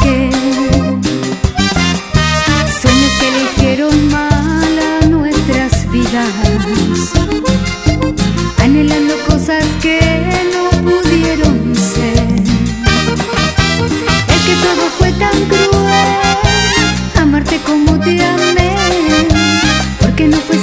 qué. Sueños que le hicieron mal a nuestras vidas, anhelando cosas que no pudieron ser. Es que todo fue tan cruel, amarte como te amé, porque no fue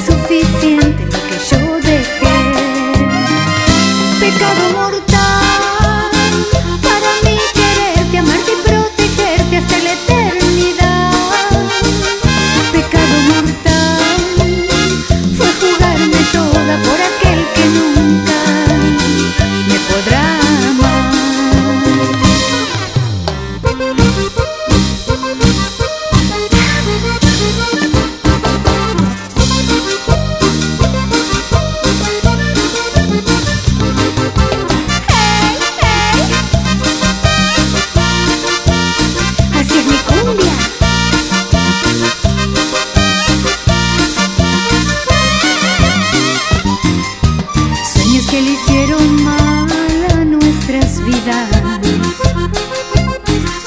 que le hicieron mal a nuestras vidas,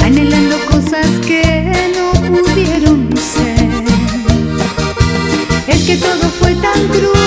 anhelando cosas que no pudieron ser. Es que todo fue tan cruel,